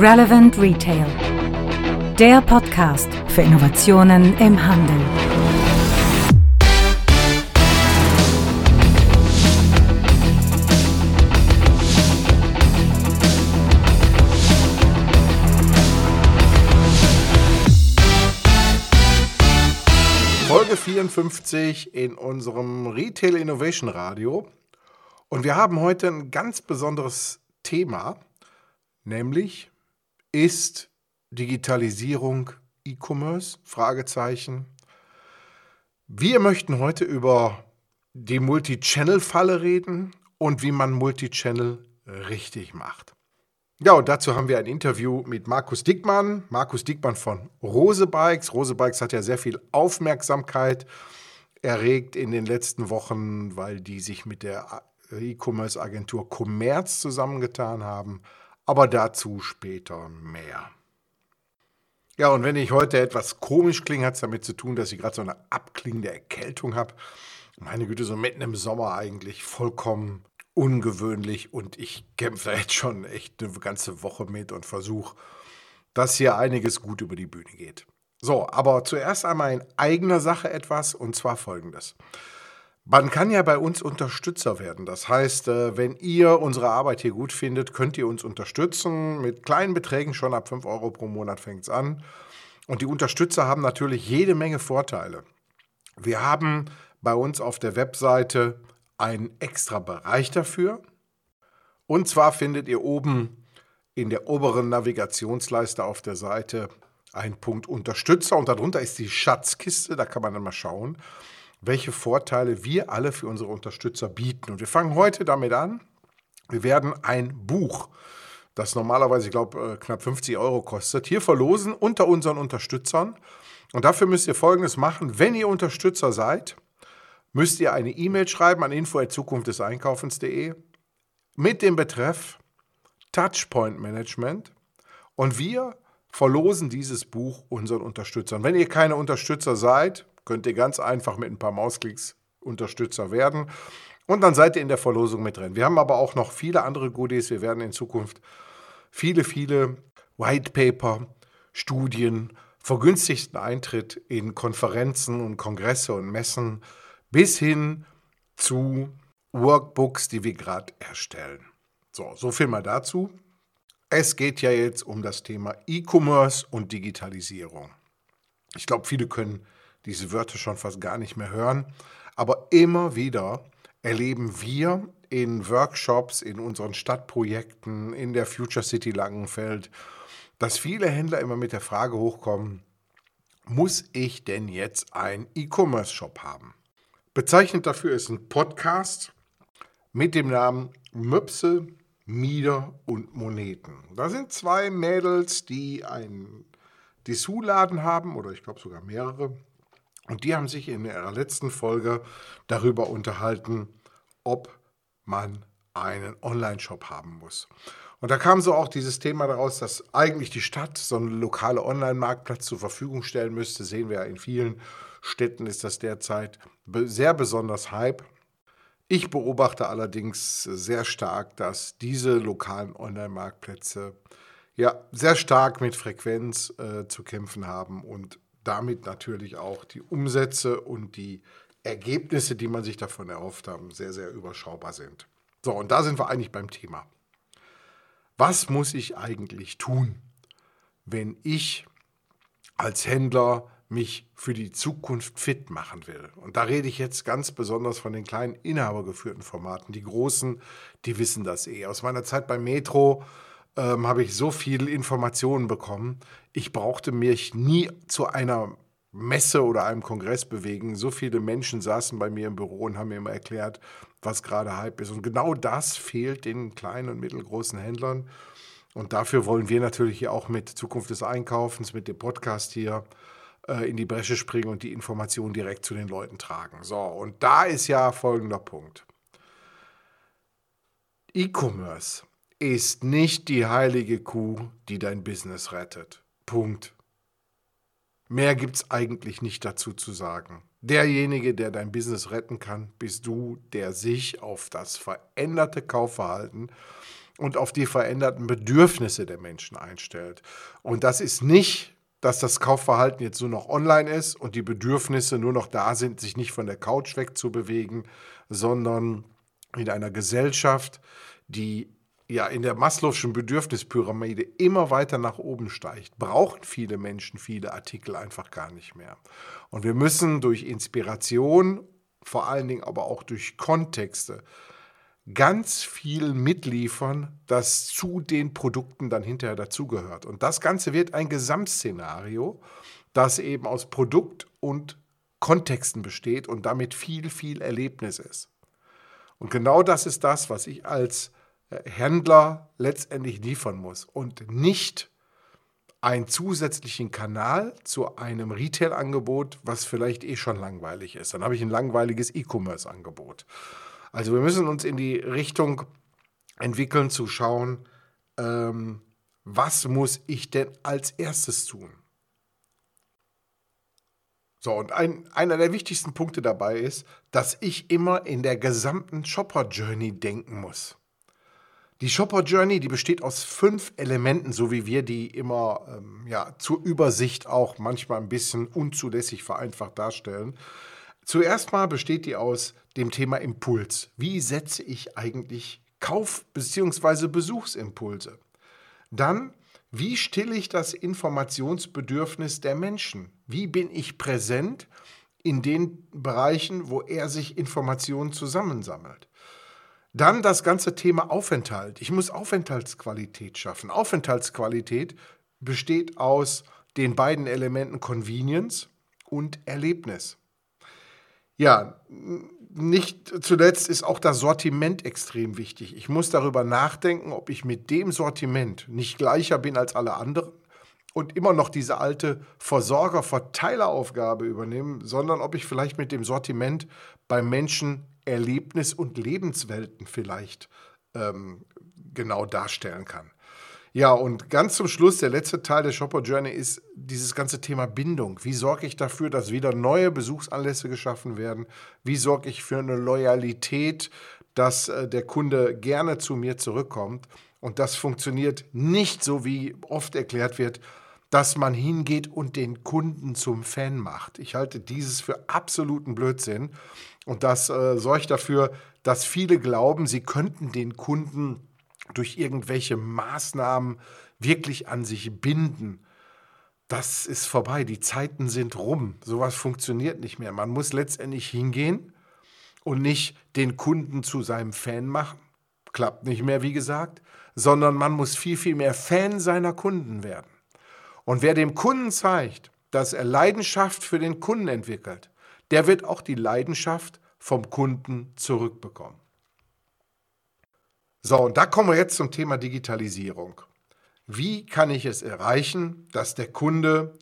Relevant Retail. Der Podcast für Innovationen im Handel. Folge 54 in unserem Retail Innovation Radio. Und wir haben heute ein ganz besonderes Thema, nämlich ist Digitalisierung E-Commerce? Fragezeichen. Wir möchten heute über die Multi-Channel-Falle reden und wie man Multi-Channel richtig macht. Ja, und dazu haben wir ein Interview mit Markus Dickmann. Markus Dickmann von Rose Bikes. Rose Bikes hat ja sehr viel Aufmerksamkeit erregt in den letzten Wochen, weil die sich mit der E-Commerce-Agentur Commerz zusammengetan haben. Aber dazu später mehr. Ja, und wenn ich heute etwas komisch klinge, hat es damit zu tun, dass ich gerade so eine abklingende Erkältung habe. Meine Güte, so mitten im Sommer eigentlich vollkommen ungewöhnlich und ich kämpfe jetzt schon echt eine ganze Woche mit und versuche, dass hier einiges gut über die Bühne geht. So, aber zuerst einmal in eigener Sache etwas und zwar folgendes. Man kann ja bei uns Unterstützer werden. Das heißt, äh, wenn ihr unsere Arbeit hier gut findet, könnt ihr uns unterstützen. Mit kleinen Beträgen, schon ab 5 Euro pro Monat fängt es an. Und die Unterstützer haben natürlich jede Menge Vorteile. Wir haben bei uns auf der Webseite einen extra Bereich dafür. Und zwar findet ihr oben in der oberen Navigationsleiste auf der Seite einen Punkt Unterstützer und darunter ist die Schatzkiste. Da kann man dann mal schauen welche Vorteile wir alle für unsere Unterstützer bieten. Und wir fangen heute damit an. Wir werden ein Buch, das normalerweise, ich glaube, äh, knapp 50 Euro kostet, hier verlosen unter unseren Unterstützern. Und dafür müsst ihr Folgendes machen. Wenn ihr Unterstützer seid, müsst ihr eine E-Mail schreiben an info.zukunftdeseinkaufens.de mit dem Betreff Touchpoint Management. Und wir verlosen dieses Buch unseren Unterstützern. Wenn ihr keine Unterstützer seid, könnt ihr ganz einfach mit ein paar Mausklicks Unterstützer werden. Und dann seid ihr in der Verlosung mit drin. Wir haben aber auch noch viele andere Goodies. Wir werden in Zukunft viele, viele White Paper, Studien, vergünstigten Eintritt in Konferenzen und Kongresse und Messen bis hin zu Workbooks, die wir gerade erstellen. So, so viel mal dazu. Es geht ja jetzt um das Thema E-Commerce und Digitalisierung. Ich glaube, viele können diese Wörter schon fast gar nicht mehr hören. Aber immer wieder erleben wir in Workshops, in unseren Stadtprojekten, in der Future City Langenfeld, dass viele Händler immer mit der Frage hochkommen, muss ich denn jetzt einen E-Commerce-Shop haben? Bezeichnet dafür ist ein Podcast mit dem Namen Möpse, Mieder und Moneten. Da sind zwei Mädels, die einen Dessous-Laden haben, oder ich glaube sogar mehrere, und die haben sich in ihrer letzten Folge darüber unterhalten, ob man einen Online-Shop haben muss. Und da kam so auch dieses Thema daraus, dass eigentlich die Stadt so einen lokalen Online-Marktplatz zur Verfügung stellen müsste. Sehen wir ja in vielen Städten ist das derzeit sehr besonders Hype. Ich beobachte allerdings sehr stark, dass diese lokalen Online-Marktplätze ja sehr stark mit Frequenz äh, zu kämpfen haben und damit natürlich auch die Umsätze und die Ergebnisse, die man sich davon erhofft haben, sehr, sehr überschaubar sind. So, und da sind wir eigentlich beim Thema. Was muss ich eigentlich tun, wenn ich als Händler mich für die Zukunft fit machen will? Und da rede ich jetzt ganz besonders von den kleinen inhabergeführten Formaten. Die großen, die wissen das eh. Aus meiner Zeit bei Metro ähm, habe ich so viel Informationen bekommen. Ich brauchte mich nie zu einer Messe oder einem Kongress bewegen. So viele Menschen saßen bei mir im Büro und haben mir immer erklärt, was gerade Hype ist. Und genau das fehlt den kleinen und mittelgroßen Händlern. Und dafür wollen wir natürlich auch mit Zukunft des Einkaufens, mit dem Podcast hier äh, in die Bresche springen und die Informationen direkt zu den Leuten tragen. So, und da ist ja folgender Punkt. E-Commerce ist nicht die heilige Kuh, die dein Business rettet. Punkt. Mehr gibt es eigentlich nicht dazu zu sagen. Derjenige, der dein Business retten kann, bist du, der sich auf das veränderte Kaufverhalten und auf die veränderten Bedürfnisse der Menschen einstellt. Und das ist nicht, dass das Kaufverhalten jetzt nur noch online ist und die Bedürfnisse nur noch da sind, sich nicht von der Couch wegzubewegen, sondern in einer Gesellschaft, die ja in der Maslow'schen Bedürfnispyramide immer weiter nach oben steigt, brauchen viele Menschen viele Artikel einfach gar nicht mehr. Und wir müssen durch Inspiration, vor allen Dingen aber auch durch Kontexte, ganz viel mitliefern, das zu den Produkten dann hinterher dazugehört. Und das Ganze wird ein Gesamtszenario, das eben aus Produkt und Kontexten besteht und damit viel, viel Erlebnis ist. Und genau das ist das, was ich als Händler letztendlich liefern muss und nicht einen zusätzlichen Kanal zu einem Retail-Angebot, was vielleicht eh schon langweilig ist. Dann habe ich ein langweiliges E-Commerce-Angebot. Also wir müssen uns in die Richtung entwickeln, zu schauen, ähm, was muss ich denn als erstes tun? So, und ein, einer der wichtigsten Punkte dabei ist, dass ich immer in der gesamten Shopper-Journey denken muss. Die Shopper Journey, die besteht aus fünf Elementen, so wie wir die immer ähm, ja, zur Übersicht auch manchmal ein bisschen unzulässig vereinfacht darstellen. Zuerst mal besteht die aus dem Thema Impuls. Wie setze ich eigentlich Kauf- bzw. Besuchsimpulse? Dann, wie stille ich das Informationsbedürfnis der Menschen? Wie bin ich präsent in den Bereichen, wo er sich Informationen zusammensammelt? Dann das ganze Thema Aufenthalt. Ich muss Aufenthaltsqualität schaffen. Aufenthaltsqualität besteht aus den beiden Elementen Convenience und Erlebnis. Ja, nicht zuletzt ist auch das Sortiment extrem wichtig. Ich muss darüber nachdenken, ob ich mit dem Sortiment nicht gleicher bin als alle anderen und immer noch diese alte Versorger-Verteileraufgabe übernehme, sondern ob ich vielleicht mit dem Sortiment beim Menschen Erlebnis- und Lebenswelten vielleicht ähm, genau darstellen kann. Ja, und ganz zum Schluss, der letzte Teil der Shopper Journey ist dieses ganze Thema Bindung. Wie sorge ich dafür, dass wieder neue Besuchsanlässe geschaffen werden? Wie sorge ich für eine Loyalität, dass äh, der Kunde gerne zu mir zurückkommt? Und das funktioniert nicht so, wie oft erklärt wird, dass man hingeht und den Kunden zum Fan macht. Ich halte dieses für absoluten Blödsinn. Und das äh, sorgt dafür, dass viele glauben, sie könnten den Kunden durch irgendwelche Maßnahmen wirklich an sich binden. Das ist vorbei, die Zeiten sind rum. Sowas funktioniert nicht mehr. Man muss letztendlich hingehen und nicht den Kunden zu seinem Fan machen. Klappt nicht mehr, wie gesagt, sondern man muss viel, viel mehr Fan seiner Kunden werden. Und wer dem Kunden zeigt, dass er Leidenschaft für den Kunden entwickelt, der wird auch die Leidenschaft vom Kunden zurückbekommen. So, und da kommen wir jetzt zum Thema Digitalisierung. Wie kann ich es erreichen, dass der Kunde,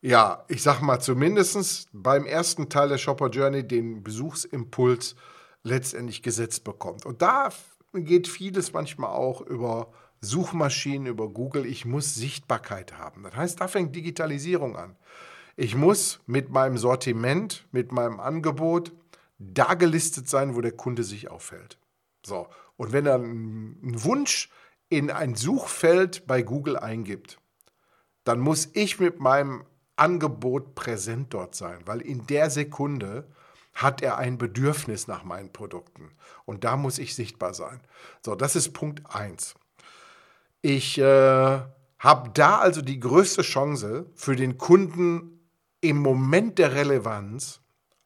ja, ich sag mal zumindest beim ersten Teil der Shopper Journey den Besuchsimpuls letztendlich gesetzt bekommt? Und da geht vieles manchmal auch über Suchmaschinen, über Google. Ich muss Sichtbarkeit haben. Das heißt, da fängt Digitalisierung an. Ich muss mit meinem Sortiment, mit meinem Angebot da gelistet sein, wo der Kunde sich aufhält. So, und wenn er einen Wunsch in ein Suchfeld bei Google eingibt, dann muss ich mit meinem Angebot präsent dort sein, weil in der Sekunde hat er ein Bedürfnis nach meinen Produkten. Und da muss ich sichtbar sein. So, das ist Punkt 1. Ich äh, habe da also die größte Chance für den Kunden im Moment der Relevanz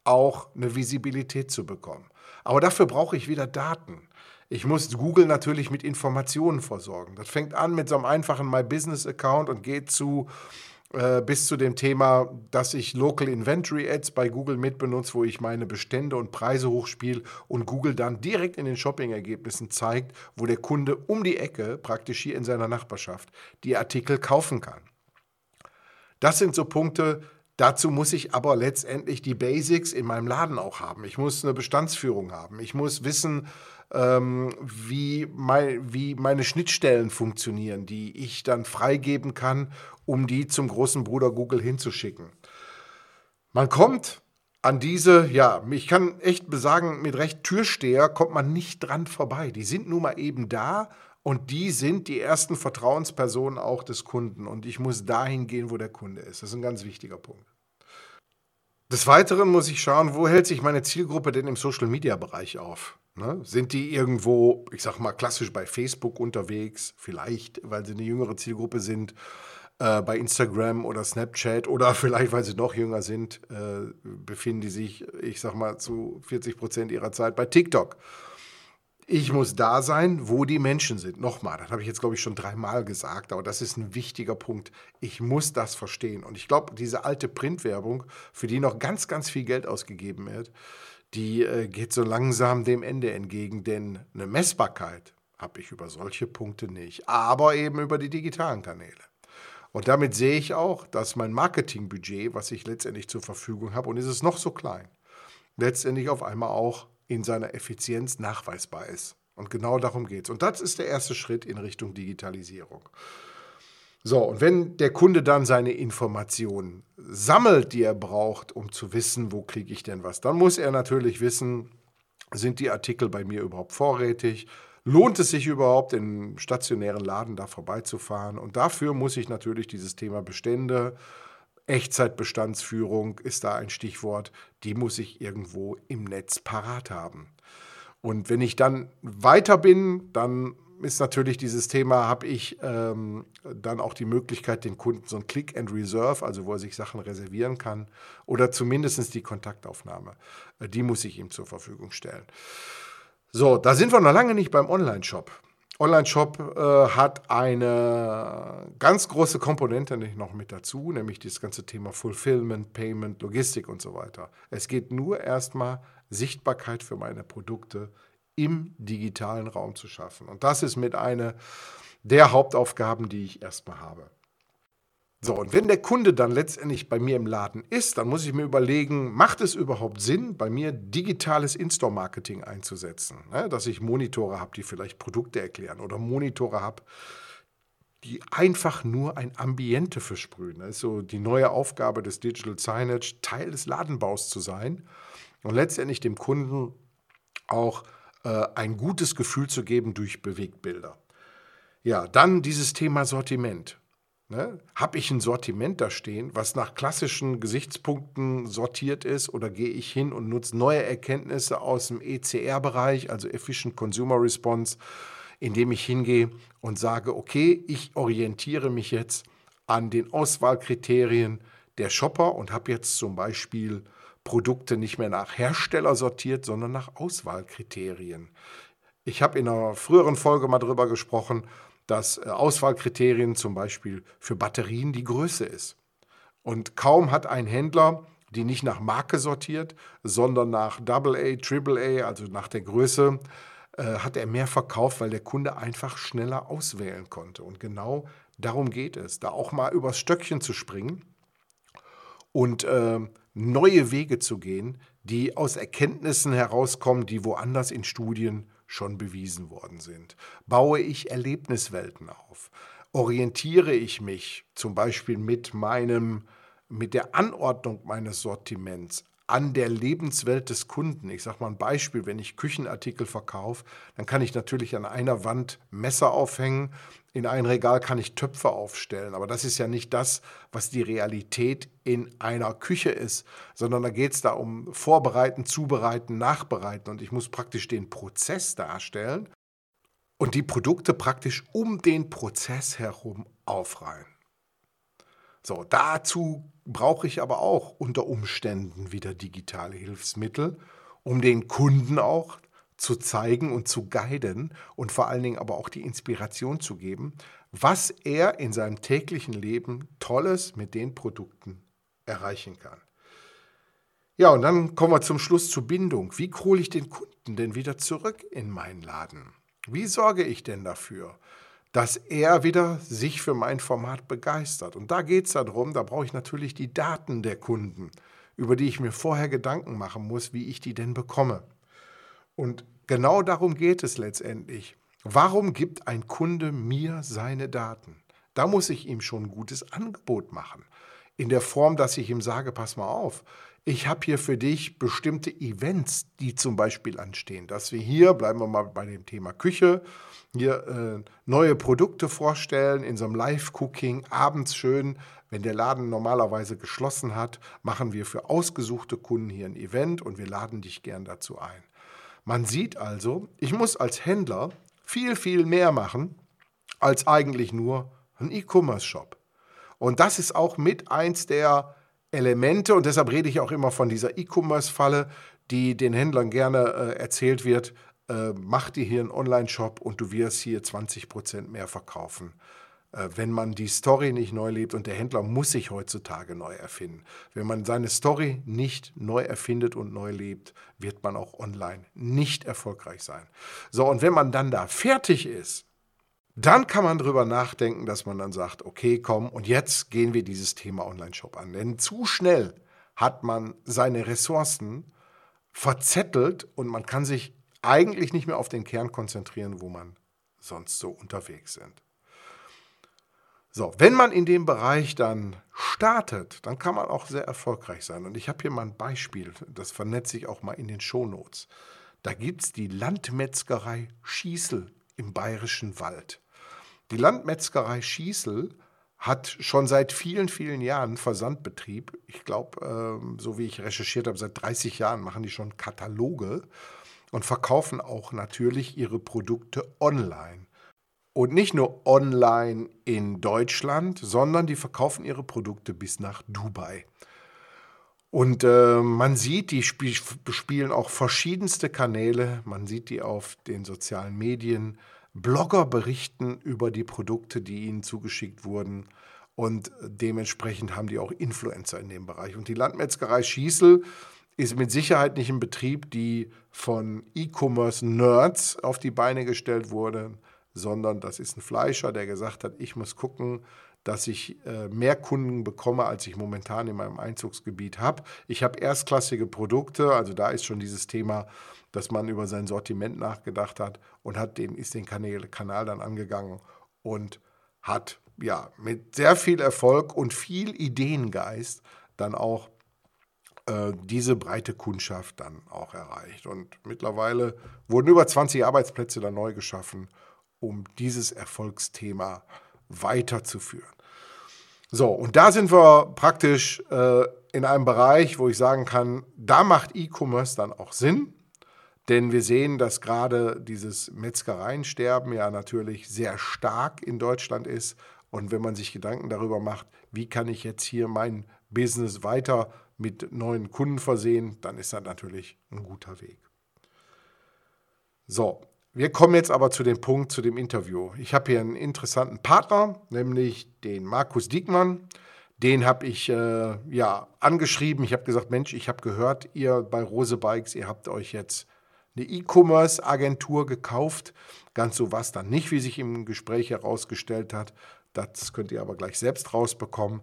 auch eine Visibilität zu bekommen. Aber dafür brauche ich wieder Daten. Ich muss Google natürlich mit Informationen versorgen. Das fängt an mit so einem einfachen My Business Account und geht zu äh, bis zu dem Thema, dass ich Local Inventory Ads bei Google mitbenutze, wo ich meine Bestände und Preise hochspiele und Google dann direkt in den Shopping-Ergebnissen zeigt, wo der Kunde um die Ecke, praktisch hier in seiner Nachbarschaft, die Artikel kaufen kann. Das sind so Punkte, Dazu muss ich aber letztendlich die Basics in meinem Laden auch haben. Ich muss eine Bestandsführung haben. Ich muss wissen, ähm, wie, mein, wie meine Schnittstellen funktionieren, die ich dann freigeben kann, um die zum großen Bruder Google hinzuschicken. Man kommt an diese, ja, ich kann echt besagen, mit Recht Türsteher kommt man nicht dran vorbei. Die sind nun mal eben da und die sind die ersten Vertrauenspersonen auch des Kunden. Und ich muss dahin gehen, wo der Kunde ist. Das ist ein ganz wichtiger Punkt. Des Weiteren muss ich schauen, wo hält sich meine Zielgruppe denn im Social-Media-Bereich auf? Ne? Sind die irgendwo, ich sag mal, klassisch bei Facebook unterwegs? Vielleicht, weil sie eine jüngere Zielgruppe sind, äh, bei Instagram oder Snapchat oder vielleicht, weil sie noch jünger sind, äh, befinden die sich, ich sag mal, zu 40 Prozent ihrer Zeit bei TikTok. Ich muss da sein, wo die Menschen sind. Nochmal, das habe ich jetzt, glaube ich, schon dreimal gesagt, aber das ist ein wichtiger Punkt. Ich muss das verstehen. Und ich glaube, diese alte Printwerbung, für die noch ganz, ganz viel Geld ausgegeben wird, die äh, geht so langsam dem Ende entgegen, denn eine Messbarkeit habe ich über solche Punkte nicht, aber eben über die digitalen Kanäle. Und damit sehe ich auch, dass mein Marketingbudget, was ich letztendlich zur Verfügung habe, und ist es noch so klein, letztendlich auf einmal auch in seiner Effizienz nachweisbar ist. Und genau darum geht es. Und das ist der erste Schritt in Richtung Digitalisierung. So, und wenn der Kunde dann seine Informationen sammelt, die er braucht, um zu wissen, wo kriege ich denn was, dann muss er natürlich wissen, sind die Artikel bei mir überhaupt vorrätig? Lohnt es sich überhaupt, im stationären Laden da vorbeizufahren? Und dafür muss ich natürlich dieses Thema Bestände Echtzeitbestandsführung ist da ein Stichwort, die muss ich irgendwo im Netz parat haben. Und wenn ich dann weiter bin, dann ist natürlich dieses Thema, habe ich ähm, dann auch die Möglichkeit, den Kunden so ein Click and Reserve, also wo er sich Sachen reservieren kann, oder zumindest die Kontaktaufnahme, äh, die muss ich ihm zur Verfügung stellen. So, da sind wir noch lange nicht beim Online-Shop. Online-Shop äh, hat eine ganz große Komponente noch mit dazu, nämlich das ganze Thema Fulfillment, Payment, Logistik und so weiter. Es geht nur erstmal Sichtbarkeit für meine Produkte im digitalen Raum zu schaffen. Und das ist mit einer der Hauptaufgaben, die ich erstmal habe. So, und wenn der Kunde dann letztendlich bei mir im Laden ist, dann muss ich mir überlegen, macht es überhaupt Sinn, bei mir digitales In-Store-Marketing einzusetzen? Ne? Dass ich Monitore habe, die vielleicht Produkte erklären oder Monitore habe, die einfach nur ein Ambiente versprühen. Das ist so die neue Aufgabe des Digital Signage, Teil des Ladenbaus zu sein und letztendlich dem Kunden auch äh, ein gutes Gefühl zu geben durch Bewegtbilder. Ja, dann dieses Thema Sortiment. Ne? Habe ich ein Sortiment da stehen, was nach klassischen Gesichtspunkten sortiert ist, oder gehe ich hin und nutze neue Erkenntnisse aus dem ECR-Bereich, also Efficient Consumer Response, indem ich hingehe und sage, okay, ich orientiere mich jetzt an den Auswahlkriterien der Shopper und habe jetzt zum Beispiel Produkte nicht mehr nach Hersteller sortiert, sondern nach Auswahlkriterien. Ich habe in einer früheren Folge mal darüber gesprochen, dass äh, Auswahlkriterien zum Beispiel für Batterien die Größe ist. Und kaum hat ein Händler die nicht nach Marke sortiert, sondern nach AA, AAA, also nach der Größe, äh, hat er mehr verkauft, weil der Kunde einfach schneller auswählen konnte. Und genau darum geht es, da auch mal übers Stöckchen zu springen und äh, neue Wege zu gehen, die aus Erkenntnissen herauskommen, die woanders in Studien schon bewiesen worden sind? Baue ich Erlebniswelten auf? Orientiere ich mich zum Beispiel mit meinem, mit der Anordnung meines Sortiments an der Lebenswelt des Kunden. Ich sage mal ein Beispiel, wenn ich Küchenartikel verkaufe, dann kann ich natürlich an einer Wand Messer aufhängen, in ein Regal kann ich Töpfe aufstellen, aber das ist ja nicht das, was die Realität in einer Küche ist, sondern da geht es da um Vorbereiten, Zubereiten, Nachbereiten und ich muss praktisch den Prozess darstellen und die Produkte praktisch um den Prozess herum aufreihen. So, dazu brauche ich aber auch unter Umständen wieder digitale Hilfsmittel, um den Kunden auch zu zeigen und zu guiden und vor allen Dingen aber auch die Inspiration zu geben, was er in seinem täglichen Leben Tolles mit den Produkten erreichen kann. Ja, und dann kommen wir zum Schluss zur Bindung. Wie hole ich den Kunden denn wieder zurück in meinen Laden? Wie sorge ich denn dafür, dass er wieder sich für mein Format begeistert. Und da geht es darum, da brauche ich natürlich die Daten der Kunden, über die ich mir vorher Gedanken machen muss, wie ich die denn bekomme. Und genau darum geht es letztendlich. Warum gibt ein Kunde mir seine Daten? Da muss ich ihm schon ein gutes Angebot machen. In der Form, dass ich ihm sage, pass mal auf, ich habe hier für dich bestimmte Events, die zum Beispiel anstehen, dass wir hier, bleiben wir mal bei dem Thema Küche, hier äh, neue Produkte vorstellen in so einem Live-Cooking, abends schön, wenn der Laden normalerweise geschlossen hat, machen wir für ausgesuchte Kunden hier ein Event und wir laden dich gern dazu ein. Man sieht also, ich muss als Händler viel, viel mehr machen als eigentlich nur ein E-Commerce-Shop. Und das ist auch mit eins der Elemente und deshalb rede ich auch immer von dieser E-Commerce-Falle, die den Händlern gerne äh, erzählt wird. Äh, mach dir hier einen Online-Shop und du wirst hier 20% mehr verkaufen. Äh, wenn man die Story nicht neu lebt und der Händler muss sich heutzutage neu erfinden. Wenn man seine Story nicht neu erfindet und neu lebt, wird man auch online nicht erfolgreich sein. So, und wenn man dann da fertig ist, dann kann man darüber nachdenken, dass man dann sagt, okay, komm, und jetzt gehen wir dieses Thema Online-Shop an. Denn zu schnell hat man seine Ressourcen verzettelt und man kann sich eigentlich nicht mehr auf den Kern konzentrieren, wo man sonst so unterwegs sind. So, wenn man in dem Bereich dann startet, dann kann man auch sehr erfolgreich sein. Und ich habe hier mal ein Beispiel, das vernetze ich auch mal in den Shownotes. Da gibt es die Landmetzgerei Schießel im Bayerischen Wald. Die Landmetzgerei Schießel hat schon seit vielen, vielen Jahren Versandbetrieb. Ich glaube, äh, so wie ich recherchiert habe, seit 30 Jahren machen die schon Kataloge und verkaufen auch natürlich ihre Produkte online. Und nicht nur online in Deutschland, sondern die verkaufen ihre Produkte bis nach Dubai. Und äh, man sieht, die sp bespielen auch verschiedenste Kanäle. Man sieht die auf den sozialen Medien. Blogger berichten über die Produkte, die ihnen zugeschickt wurden. Und dementsprechend haben die auch Influencer in dem Bereich. Und die Landmetzgerei Schießel ist mit Sicherheit nicht ein Betrieb, die von E-Commerce-Nerds auf die Beine gestellt wurde, sondern das ist ein Fleischer, der gesagt hat, ich muss gucken, dass ich äh, mehr Kunden bekomme, als ich momentan in meinem Einzugsgebiet habe. Ich habe erstklassige Produkte, also da ist schon dieses Thema, dass man über sein Sortiment nachgedacht hat und hat den, ist den Kanal, Kanal dann angegangen und hat ja mit sehr viel Erfolg und viel Ideengeist dann auch äh, diese breite Kundschaft dann auch erreicht. Und mittlerweile wurden über 20 Arbeitsplätze dann neu geschaffen, um dieses Erfolgsthema zu weiterzuführen. So, und da sind wir praktisch äh, in einem Bereich, wo ich sagen kann, da macht E-Commerce dann auch Sinn, denn wir sehen, dass gerade dieses Metzgereiensterben ja natürlich sehr stark in Deutschland ist. Und wenn man sich Gedanken darüber macht, wie kann ich jetzt hier mein Business weiter mit neuen Kunden versehen, dann ist das natürlich ein guter Weg. So, wir kommen jetzt aber zu dem Punkt, zu dem Interview. Ich habe hier einen interessanten Partner, nämlich den Markus Diekmann. Den habe ich äh, ja angeschrieben. Ich habe gesagt, Mensch, ich habe gehört, ihr bei Rose Bikes, ihr habt euch jetzt eine E-Commerce-Agentur gekauft. Ganz so was dann nicht, wie sich im Gespräch herausgestellt hat. Das könnt ihr aber gleich selbst rausbekommen.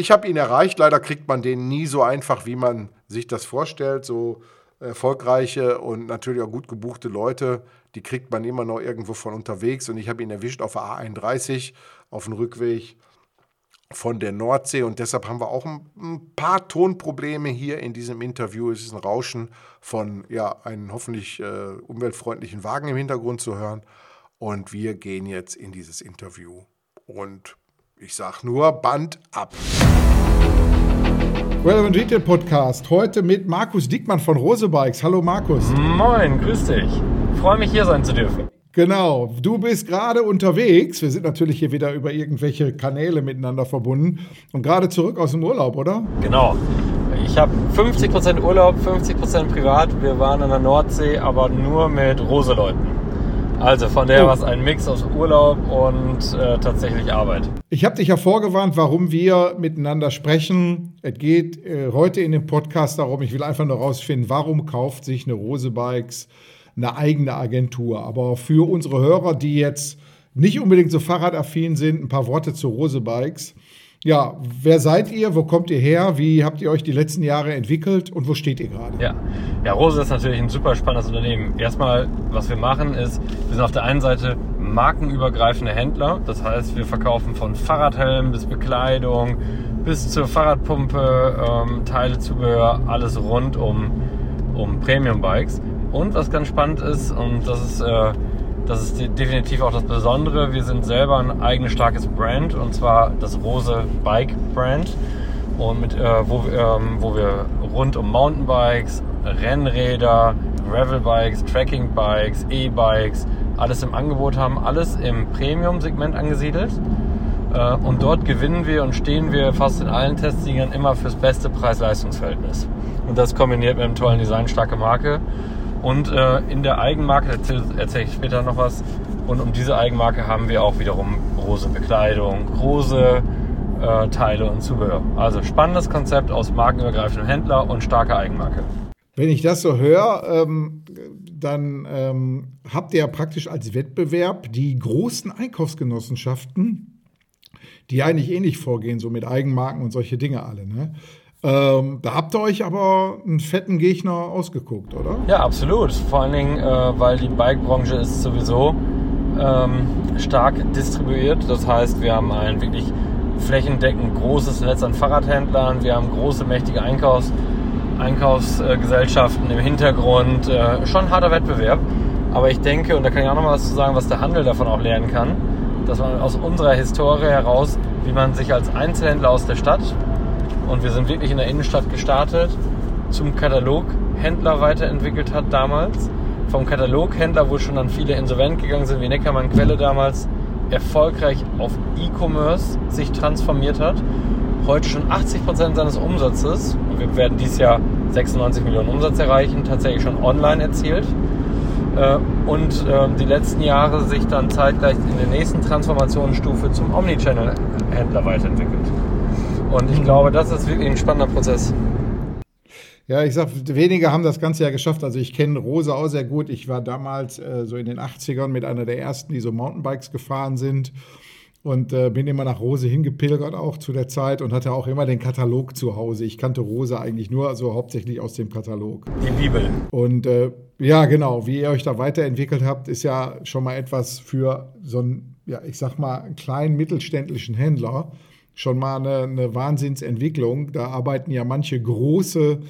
Ich habe ihn erreicht. Leider kriegt man den nie so einfach, wie man sich das vorstellt. So erfolgreiche und natürlich auch gut gebuchte Leute, die kriegt man immer noch irgendwo von unterwegs. Und ich habe ihn erwischt auf der A31 auf dem Rückweg von der Nordsee. Und deshalb haben wir auch ein, paar Tonprobleme hier in diesem Interview. Es ist ein Rauschen von ja, einem hoffentlich äh, umweltfreundlichen Wagen im Hintergrund zu hören. Und wir gehen jetzt in dieses Interview. Und ich sage nur Band ab. Relevant Retail Podcast. Heute mit Markus Dickmann von Rose Bikes. Hallo Markus. Moin, grüß dich. Freue mich hier sein zu dürfen. Genau, du bist gerade unterwegs. Wir sind natürlich hier wieder über irgendwelche Kanäle miteinander verbunden und gerade zurück aus dem Urlaub, oder? Genau. Ich habe 50% Urlaub, 50% privat. Wir waren an der Nordsee, aber nur mit Rose-Leuten. Also von der oh. war es ein Mix aus Urlaub und äh, tatsächlich Arbeit. Ich habe dich ja vorgewarnt, warum wir miteinander sprechen. Es geht äh, heute in dem Podcast darum, ich will einfach nur rausfinden, warum kauft sich eine Rose Bikes eine eigene Agentur. Aber für unsere Hörer, die jetzt nicht unbedingt so fahrradaffin sind, ein paar Worte zu Rose Bikes. Ja, wer seid ihr? Wo kommt ihr her? Wie habt ihr euch die letzten Jahre entwickelt und wo steht ihr gerade? Ja. ja, Rose ist natürlich ein super spannendes Unternehmen. Erstmal, was wir machen, ist, wir sind auf der einen Seite markenübergreifende Händler. Das heißt, wir verkaufen von Fahrradhelmen bis Bekleidung bis zur Fahrradpumpe, ähm, Teile, Zubehör, alles rund um, um Premium-Bikes. Und was ganz spannend ist, und das ist, äh, das ist definitiv auch das Besondere, wir sind selber ein eigenes starkes Brand, und zwar das Rose Bike Brand, und mit, äh, wo, ähm, wo wir rund um Mountainbikes, Rennräder, Gravelbikes, Trackingbikes, E-Bikes, alles im Angebot haben, alles im Premium-Segment angesiedelt. Äh, und dort gewinnen wir und stehen wir fast in allen Testsingern immer fürs beste Preis-Leistungs-Verhältnis. Und das kombiniert mit einem tollen Design, starke Marke. Und äh, in der Eigenmarke, erzähle erzähl ich später noch was, und um diese Eigenmarke haben wir auch wiederum große Bekleidung, große äh, Teile und Zubehör. Also spannendes Konzept aus markenübergreifendem Händler und starker Eigenmarke. Wenn ich das so höre, ähm, dann ähm, habt ihr ja praktisch als Wettbewerb die großen Einkaufsgenossenschaften, die eigentlich ähnlich vorgehen, so mit Eigenmarken und solche Dinge alle. Ne? Ähm, da habt ihr euch aber einen fetten Gegner ausgeguckt, oder? Ja, absolut. Vor allen Dingen, äh, weil die Bike-Branche ist sowieso ähm, stark distribuiert. Das heißt, wir haben ein wirklich flächendeckend großes Netz an Fahrradhändlern, wir haben große, mächtige Einkaufs- Einkaufsgesellschaften im Hintergrund. Äh, schon harter Wettbewerb. Aber ich denke, und da kann ich auch noch mal was zu sagen, was der Handel davon auch lernen kann, dass man aus unserer Historie heraus, wie man sich als Einzelhändler aus der Stadt, und wir sind wirklich in der Innenstadt gestartet, zum Kataloghändler weiterentwickelt hat damals. Vom Kataloghändler, wo schon dann viele insolvent gegangen sind, wie Neckermann Quelle damals, erfolgreich auf E-Commerce sich transformiert hat heute schon 80 Prozent seines Umsatzes, und wir werden dieses Jahr 96 Millionen Umsatz erreichen, tatsächlich schon online erzielt. Äh, und ähm, die letzten Jahre sich dann zeitgleich in der nächsten Transformationsstufe zum Omnichannel-Händler weiterentwickelt. Und ich glaube, das ist wirklich ein spannender Prozess. Ja, ich sag, wenige haben das Ganze ja geschafft. Also ich kenne Rose auch sehr gut. Ich war damals äh, so in den 80ern mit einer der ersten, die so Mountainbikes gefahren sind und äh, bin immer nach Rose hingepilgert auch zu der Zeit und hatte auch immer den Katalog zu Hause. Ich kannte Rose eigentlich nur also hauptsächlich aus dem Katalog. Die Bibel. Und äh, ja, genau, wie ihr euch da weiterentwickelt habt, ist ja schon mal etwas für so einen, ja, ich sag mal, einen kleinen mittelständischen Händler schon mal eine, eine Wahnsinnsentwicklung. Da arbeiten ja manche große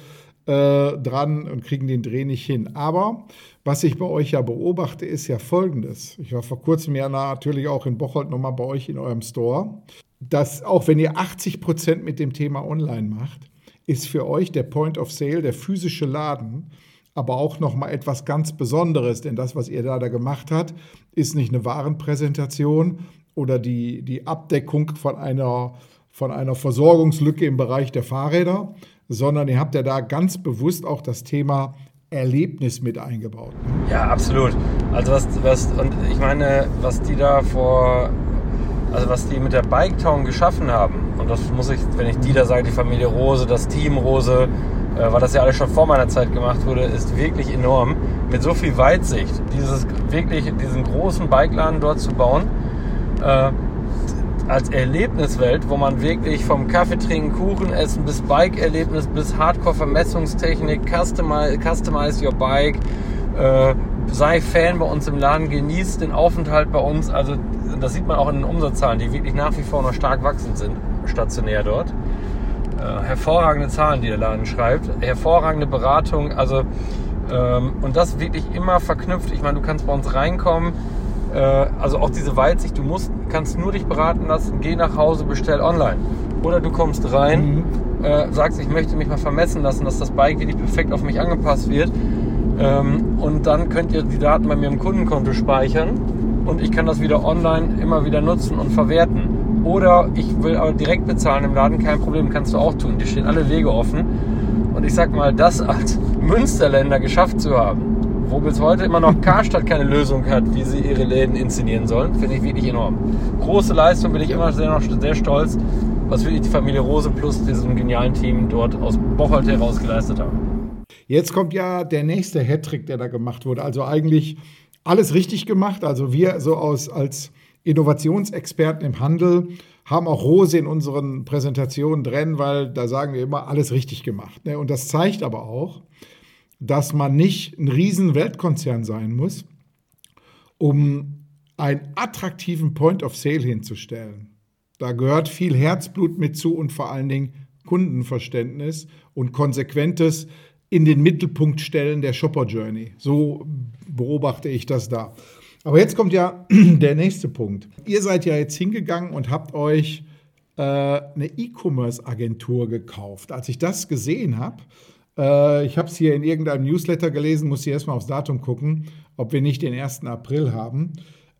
äh, dran und kriegen den Dreh nicht hin. Aber was ich bei euch ja beobachte, ist ja folgendes. Ich war vor kurzem ja natürlich auch in Bocholt nochmal bei euch in eurem Store. Dass auch wenn ihr 80 Prozent mit dem Thema online macht, ist für euch der Point of Sale, der physische Laden, aber auch nochmal etwas ganz Besonderes. Denn das, was ihr da, da gemacht habt, ist nicht eine Warenpräsentation oder die, die Abdeckung von einer, von einer Versorgungslücke im Bereich der Fahrräder, sondern ihr habt ja da ganz bewusst auch das Thema Erlebnis mit eingebaut. Ja, absolut. Also was, was, und ich meine, was die da vor, also was die mit der Bike Town geschaffen haben, und das muss ich, wenn ich die da sage, die Familie Rose, das Team Rose, äh, weil das ja alles schon vor meiner Zeit gemacht wurde, ist wirklich enorm. Mit so viel Weitsicht, dieses wirklich, diesen großen Bikeladen dort zu bauen, äh, als Erlebniswelt, wo man wirklich vom Kaffee trinken, Kuchen essen bis Bike-Erlebnis bis Hardcore-Vermessungstechnik, customize, customize your bike, äh, sei Fan bei uns im Laden, genießt den Aufenthalt bei uns. Also das sieht man auch in den Umsatzzahlen, die wirklich nach wie vor noch stark wachsend sind, stationär dort. Äh, hervorragende Zahlen, die der Laden schreibt, hervorragende Beratung, also ähm, und das wirklich immer verknüpft. Ich meine, du kannst bei uns reinkommen, äh, also auch diese Weitsicht, du musst, kannst nur dich beraten lassen, geh nach Hause, bestell online. Oder du kommst rein, mhm. äh, sagst, ich möchte mich mal vermessen lassen, dass das Bike wirklich perfekt auf mich angepasst wird. Ähm, und dann könnt ihr die Daten bei mir im Kundenkonto speichern und ich kann das wieder online immer wieder nutzen und verwerten. Oder ich will aber direkt bezahlen im Laden, kein Problem, kannst du auch tun. Die stehen alle Wege offen. Und ich sag mal, das als Münsterländer geschafft zu haben, wo bis heute immer noch Karstadt keine Lösung hat, wie sie ihre Läden inszenieren sollen, finde ich wirklich enorm. Große Leistung, bin ich immer sehr, sehr stolz, was wirklich die Familie Rose plus diesem genialen Team dort aus Bocholt heraus geleistet haben. Jetzt kommt ja der nächste Hattrick, der da gemacht wurde. Also eigentlich alles richtig gemacht. Also wir so aus, als Innovationsexperten im Handel haben auch Rose in unseren Präsentationen drin, weil da sagen wir immer, alles richtig gemacht. Ne? Und das zeigt aber auch, dass man nicht ein riesen Weltkonzern sein muss, um einen attraktiven Point of Sale hinzustellen. Da gehört viel Herzblut mit zu und vor allen Dingen Kundenverständnis und konsequentes in den Mittelpunkt stellen der Shopper Journey. So beobachte ich das da. Aber jetzt kommt ja der nächste Punkt. Ihr seid ja jetzt hingegangen und habt euch äh, eine E-Commerce-Agentur gekauft. Als ich das gesehen habe, äh, ich habe es hier in irgendeinem Newsletter gelesen, muss ich erstmal aufs Datum gucken, ob wir nicht den 1. April haben.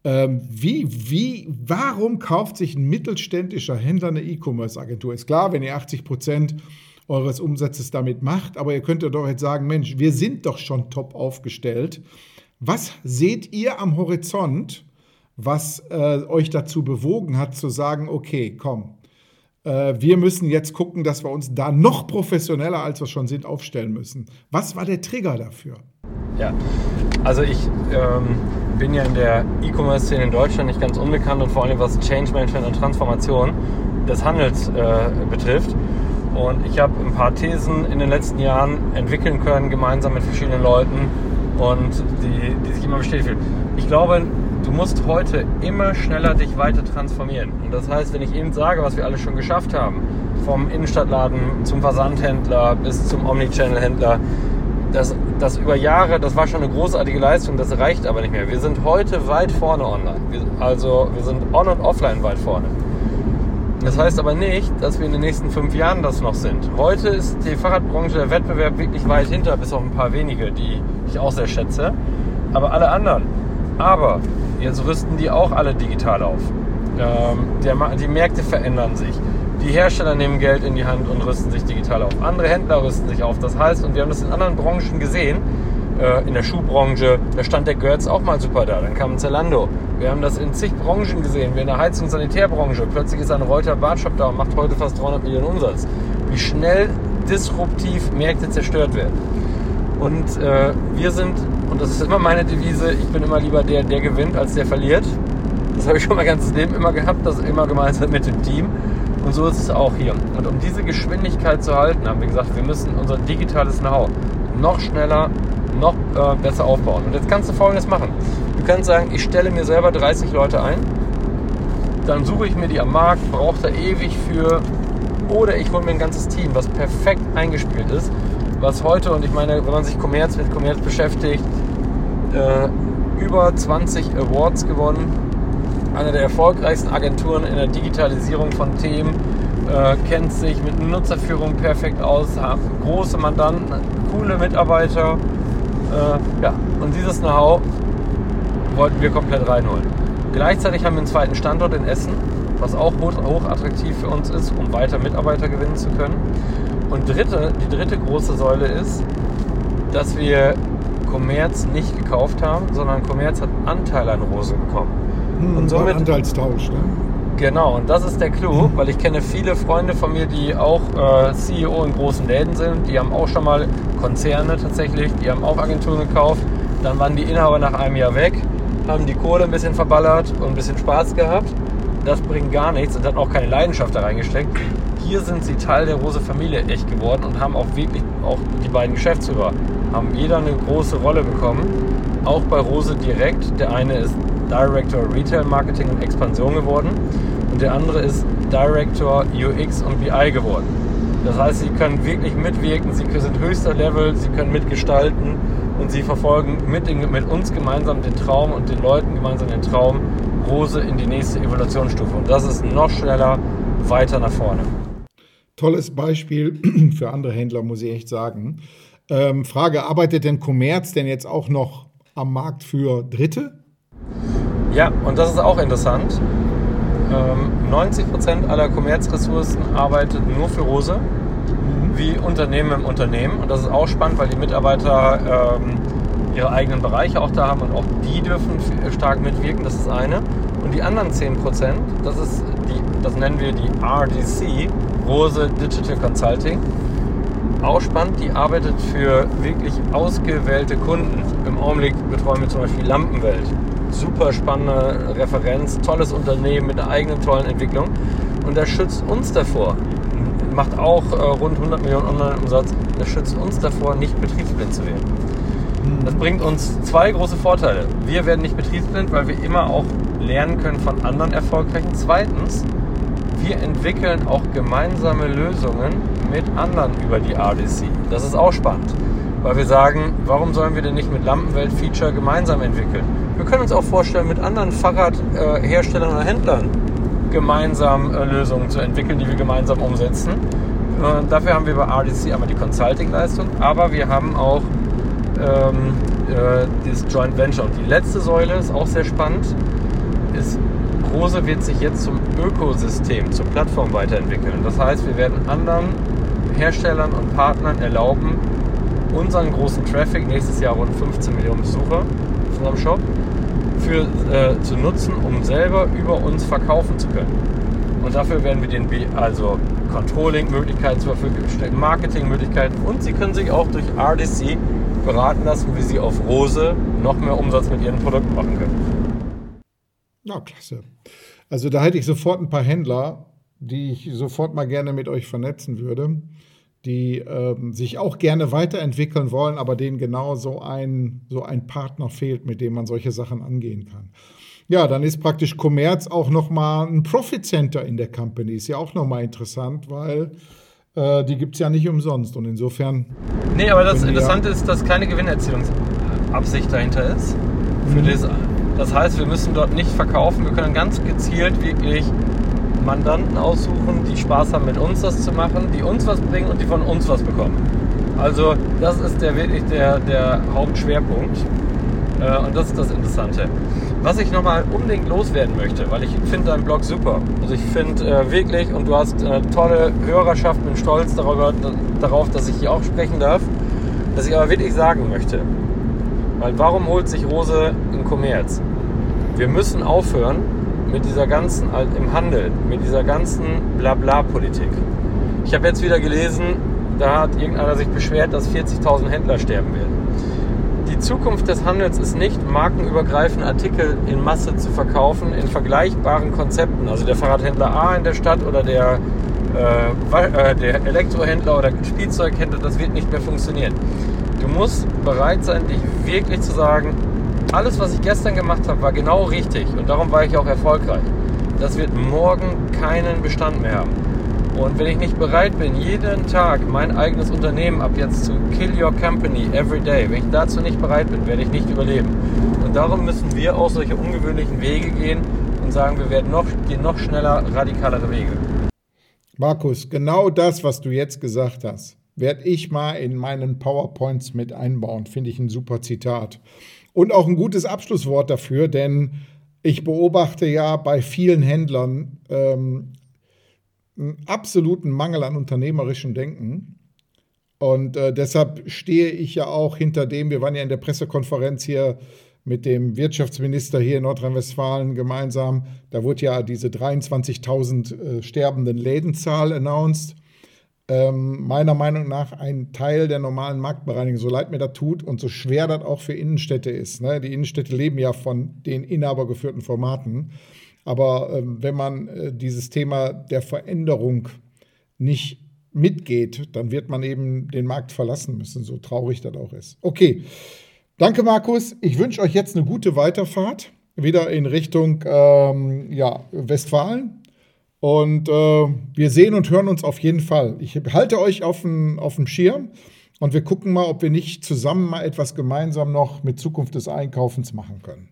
Ähm, wie, wie, warum kauft sich ein mittelständischer Händler eine E-Commerce-Agentur? Ist klar, wenn ihr 80 Prozent eures Umsatzes damit macht, aber ihr könnt ja doch jetzt sagen, Mensch, wir sind doch schon top aufgestellt. Was seht ihr am Horizont, was äh, euch dazu bewogen hat zu sagen, okay, komm, wir müssen jetzt gucken, dass wir uns da noch professioneller, als wir schon sind, aufstellen müssen. Was war der Trigger dafür? Ja, also ich ähm, bin ja in der E-Commerce-Szene in Deutschland nicht ganz unbekannt und vor allem was Change Management und Transformation des Handels äh, betrifft. Und ich habe ein paar Thesen in den letzten Jahren entwickeln können, gemeinsam mit verschiedenen Leuten und die, die sich immer bestätigen. Ich glaube, du musst heute immer schneller dich weiter transformieren. Und das heißt, wenn ich eben sage, was wir alle schon geschafft haben, vom Innenstadtladen zum Versandhändler bis zum Omnichannel-Händler, das, das über Jahre, das war schon eine großartige Leistung, das reicht aber nicht mehr. Wir sind heute weit vorne online. Wir, also wir sind on und offline weit vorne. Das heißt aber nicht, dass wir in den nächsten fünf Jahren das noch sind. Heute ist die Fahrradbranche der Wettbewerb wirklich weit hinter, bis auf ein paar wenige, die ich auch sehr schätze. Aber alle anderen. Aber jetzt rüsten die auch alle digital auf. Ähm, die Märkte verändern sich. Die Hersteller nehmen Geld in die Hand und rüsten sich digital auf. Andere Händler rüsten sich auf. Das heißt, und wir haben das in anderen Branchen gesehen, äh, in der Schuhbranche, da stand der Götz auch mal super da. Dann kam Zalando. Wir haben das in zig Branchen gesehen, wie in der Heizung- und Sanitärbranche. Plötzlich ist ein Reuter Bartshop da und macht heute fast 300 Millionen Umsatz. Wie schnell disruptiv Märkte zerstört werden. Und äh, wir sind, und das ist immer meine Devise, ich bin immer lieber der, der gewinnt, als der verliert. Das habe ich schon mein ganzes Leben immer gehabt, das immer gemeinsam mit dem Team. Und so ist es auch hier. Und um diese Geschwindigkeit zu halten, haben wir gesagt, wir müssen unser digitales Know-how noch schneller, noch äh, besser aufbauen. Und jetzt kannst du Folgendes machen. Du kannst sagen, ich stelle mir selber 30 Leute ein, dann suche ich mir die am Markt, brauche da ewig für, oder ich hole mir ein ganzes Team, was perfekt eingespielt ist, was heute, und ich meine, wenn man sich Commerz mit Commerz beschäftigt, äh, über 20 Awards gewonnen, eine der erfolgreichsten Agenturen in der Digitalisierung von Themen, äh, kennt sich mit Nutzerführung perfekt aus, haben große Mandanten, coole Mitarbeiter. Äh, ja, und dieses Know-how wollten wir komplett reinholen. Gleichzeitig haben wir einen zweiten Standort in Essen, was auch hoch, hoch attraktiv für uns ist, um weiter Mitarbeiter gewinnen zu können. Und dritte, die dritte große Säule ist, dass wir Commerz nicht gekauft haben, sondern Commerz hat Anteil an Rose bekommen. Hm, und somit Anteilstausch, ne? Genau, und das ist der Clou, weil ich kenne viele Freunde von mir, die auch äh, CEO in großen Läden sind, die haben auch schon mal Konzerne tatsächlich, die haben auch Agenturen gekauft, dann waren die Inhaber nach einem Jahr weg, haben die Kohle ein bisschen verballert und ein bisschen Spaß gehabt. Das bringt gar nichts und hat auch keine Leidenschaft da reingesteckt hier sind sie Teil der Rose Familie echt geworden und haben auch wirklich, auch die beiden Geschäftsführer, haben jeder eine große Rolle bekommen. Auch bei Rose direkt. Der eine ist Director Retail Marketing und Expansion geworden und der andere ist Director UX und BI geworden. Das heißt, sie können wirklich mitwirken, sie sind höchster Level, sie können mitgestalten und sie verfolgen mit, mit uns gemeinsam den Traum und den Leuten gemeinsam den Traum, Rose in die nächste Evolutionsstufe. Und das ist noch schneller weiter nach vorne tolles Beispiel für andere Händler, muss ich echt sagen. Ähm, Frage, arbeitet denn Commerz denn jetzt auch noch am Markt für Dritte? Ja, und das ist auch interessant. Ähm, 90% aller Commerz-Ressourcen arbeitet nur für Rose, mhm. wie Unternehmen im Unternehmen. Und das ist auch spannend, weil die Mitarbeiter ähm, ihre eigenen Bereiche auch da haben und auch die dürfen stark mitwirken, das ist eine. Und die anderen 10%, das, ist die, das nennen wir die RDC, Rose Digital Consulting. Auch spannend, die arbeitet für wirklich ausgewählte Kunden. Im Augenblick betreuen wir zum Beispiel Lampenwelt. Super spannende Referenz, tolles Unternehmen mit einer eigenen tollen Entwicklung. Und das schützt uns davor, macht auch äh, rund 100 Millionen Online-Umsatz, das schützt uns davor, nicht betriebsblind zu werden. Hm. Das bringt uns zwei große Vorteile. Wir werden nicht betriebsblind, weil wir immer auch lernen können von anderen Erfolgreichen. Zweitens, wir entwickeln auch gemeinsame Lösungen mit anderen über die RDC. Das ist auch spannend, weil wir sagen, warum sollen wir denn nicht mit Lampenwelt-Feature gemeinsam entwickeln? Wir können uns auch vorstellen, mit anderen Fahrradherstellern oder Händlern gemeinsam äh, Lösungen zu entwickeln, die wir gemeinsam umsetzen. Äh, dafür haben wir bei RDC einmal die Consulting-Leistung, aber wir haben auch ähm, äh, dieses Joint Venture. Und die letzte Säule ist auch sehr spannend. Ist, Rose wird sich jetzt zum Ökosystem, zur Plattform weiterentwickeln. Das heißt, wir werden anderen Herstellern und Partnern erlauben, unseren großen Traffic, nächstes Jahr rund 15 Millionen Besucher auf unserem Shop, für, äh, zu nutzen, um selber über uns verkaufen zu können. Und dafür werden wir den also Controlling-Möglichkeiten zur Verfügung stellen, Marketing-Möglichkeiten und Sie können sich auch durch RDC beraten lassen, wie Sie auf Rose noch mehr Umsatz mit Ihren Produkten machen können. Ja, klasse. Also da hätte ich sofort ein paar Händler, die ich sofort mal gerne mit euch vernetzen würde, die ähm, sich auch gerne weiterentwickeln wollen, aber denen genau so ein, so ein Partner fehlt, mit dem man solche Sachen angehen kann. Ja, dann ist praktisch Commerz auch nochmal ein Profit Center in der Company. Ist ja auch nochmal interessant, weil äh, die gibt es ja nicht umsonst. Und insofern. Nee, aber das Interessante ist, dass keine Gewinnerzielungsabsicht dahinter ist. Für mhm. das, das heißt, wir müssen dort nicht verkaufen. Wir können ganz gezielt wirklich Mandanten aussuchen, die Spaß haben, mit uns das zu machen, die uns was bringen und die von uns was bekommen. Also das ist der, wirklich der, der Hauptschwerpunkt. Äh, und das ist das Interessante. Was ich nochmal unbedingt loswerden möchte, weil ich finde deinen Blog super. Also ich finde äh, wirklich, und du hast eine tolle Hörerschaft, bin stolz darüber, darauf, dass ich hier auch sprechen darf, dass ich aber wirklich sagen möchte, weil warum holt sich Rose in Kommerz? Wir müssen aufhören mit dieser ganzen, im Handel, mit dieser ganzen Blabla-Politik. Ich habe jetzt wieder gelesen, da hat irgendeiner sich beschwert, dass 40.000 Händler sterben werden die Zukunft des Handels ist nicht, markenübergreifende Artikel in Masse zu verkaufen in vergleichbaren Konzepten. Also der Fahrradhändler A in der Stadt oder der, äh, äh, der Elektrohändler oder Spielzeughändler, das wird nicht mehr funktionieren. Du musst bereit sein, dich wirklich zu sagen, alles, was ich gestern gemacht habe, war genau richtig und darum war ich auch erfolgreich. Das wird morgen keinen Bestand mehr haben. Und wenn ich nicht bereit bin, jeden Tag mein eigenes Unternehmen ab jetzt zu kill your company every day, wenn ich dazu nicht bereit bin, werde ich nicht überleben. Und darum müssen wir auch solche ungewöhnlichen Wege gehen und sagen, wir werden noch, gehen noch schneller, radikalere Wege. Markus, genau das, was du jetzt gesagt hast, werde ich mal in meinen PowerPoints mit einbauen. Finde ich ein super Zitat. Und auch ein gutes Abschlusswort dafür, denn ich beobachte ja bei vielen Händlern ähm, einen absoluten Mangel an unternehmerischem Denken. Und äh, deshalb stehe ich ja auch hinter dem, wir waren ja in der Pressekonferenz hier mit dem Wirtschaftsminister hier in Nordrhein-Westfalen gemeinsam. Da wurde ja diese 23.000 äh, sterbenden Lädenzahl announced. Ähm, meiner Meinung nach ein Teil der normalen Marktbereinigung, so leid mir das tut und so schwer das auch für Innenstädte ist. Ne? Die Innenstädte leben ja von den inhabergeführten Formaten. Aber ähm, wenn man äh, dieses Thema der Veränderung nicht mitgeht, dann wird man eben den Markt verlassen müssen, so traurig das auch ist. Okay, danke Markus. Ich wünsche euch jetzt eine gute Weiterfahrt, wieder in Richtung ähm, ja, Westfalen. Und äh, wir sehen und hören uns auf jeden Fall. Ich halte euch auf dem, Schirm und wir gucken mal, ob wir nicht zusammen mal etwas gemeinsam noch mit Zukunft des Einkaufens machen können.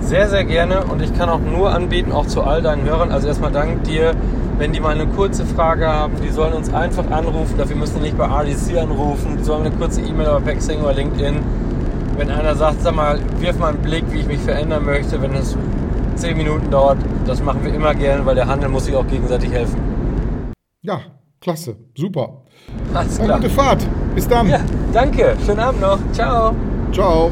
Sehr, sehr gerne und ich kann auch nur anbieten, auch zu all deinen Hörern. Also erstmal dank dir. Wenn die mal eine kurze Frage haben, die sollen uns einfach anrufen. Dafür müssen die nicht bei RDC anrufen. Die sollen eine kurze E-Mail oder per Xing oder LinkedIn. Wenn einer sagt, sag mal, wirf mal einen Blick, wie ich mich verändern möchte, wenn es zehn Minuten dauert, das machen wir immer gerne, weil der Handel muss sich auch gegenseitig helfen. Ja, klasse, super. Alles klar. Eine gute Fahrt. Bis dann. Ja, danke. Schönen Abend noch. Ciao. Ciao.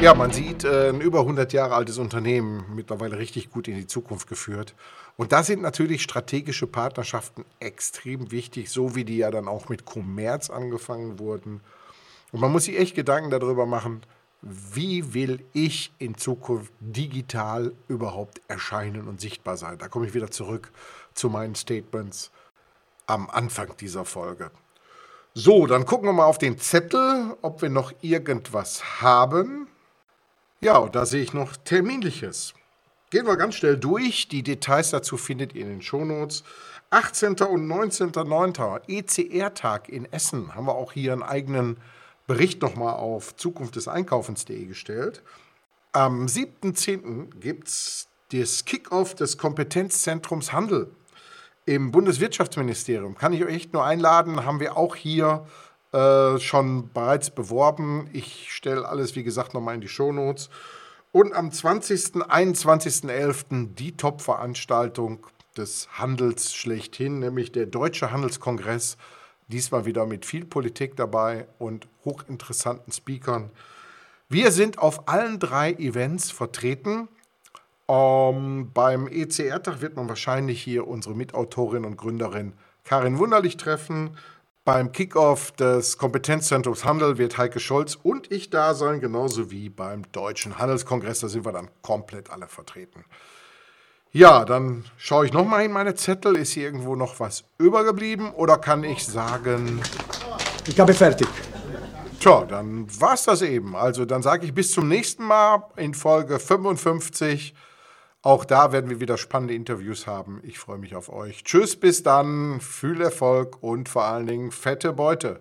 Ja, man sieht äh, ein über 100 Jahre altes Unternehmen mittlerweile richtig gut in die Zukunft geführt. Und da sind natürlich strategische Partnerschaften extrem wichtig, so wie die ja dann auch mit Kommerz angefangen wurden. Und man muss sich echt Gedanken darüber machen, wie will ich in Zukunft digital überhaupt erscheinen und sichtbar sein. Da komme ich wieder zurück zu meinen Statements am Anfang dieser Folge. So, dann gucken wir mal auf den Zettel, ob wir noch irgendwas haben. Ja, da sehe ich noch Terminliches. gehen wir ganz schnell durch. Die Details dazu findet ihr in den Shownotes. 18. und 19.09. ECR-Tag in Essen. Haben wir auch hier einen eigenen Bericht nochmal auf Zukunft des Einkaufens.de gestellt. Am 7.10. gibt es das Kickoff des Kompetenzzentrums Handel im Bundeswirtschaftsministerium. Kann ich euch echt nur einladen, haben wir auch hier äh, schon bereits beworben. Ich stelle alles, wie gesagt, nochmal in die Shownotes. Und am 20., 21.11. die Top-Veranstaltung des Handels schlechthin, nämlich der Deutsche Handelskongress. Diesmal wieder mit viel Politik dabei und hochinteressanten Speakern. Wir sind auf allen drei Events vertreten. Ähm, beim ECR-Tag wird man wahrscheinlich hier unsere Mitautorin und Gründerin Karin Wunderlich treffen. Beim Kickoff des Kompetenzzentrums Handel wird Heike Scholz und ich da sein, genauso wie beim Deutschen Handelskongress. Da sind wir dann komplett alle vertreten. Ja, dann schaue ich nochmal in meine Zettel. Ist hier irgendwo noch was übergeblieben oder kann ich sagen. Ich habe fertig. Tja, dann war es das eben. Also dann sage ich bis zum nächsten Mal in Folge 55. Auch da werden wir wieder spannende Interviews haben. Ich freue mich auf euch. Tschüss, bis dann. Viel Erfolg und vor allen Dingen fette Beute.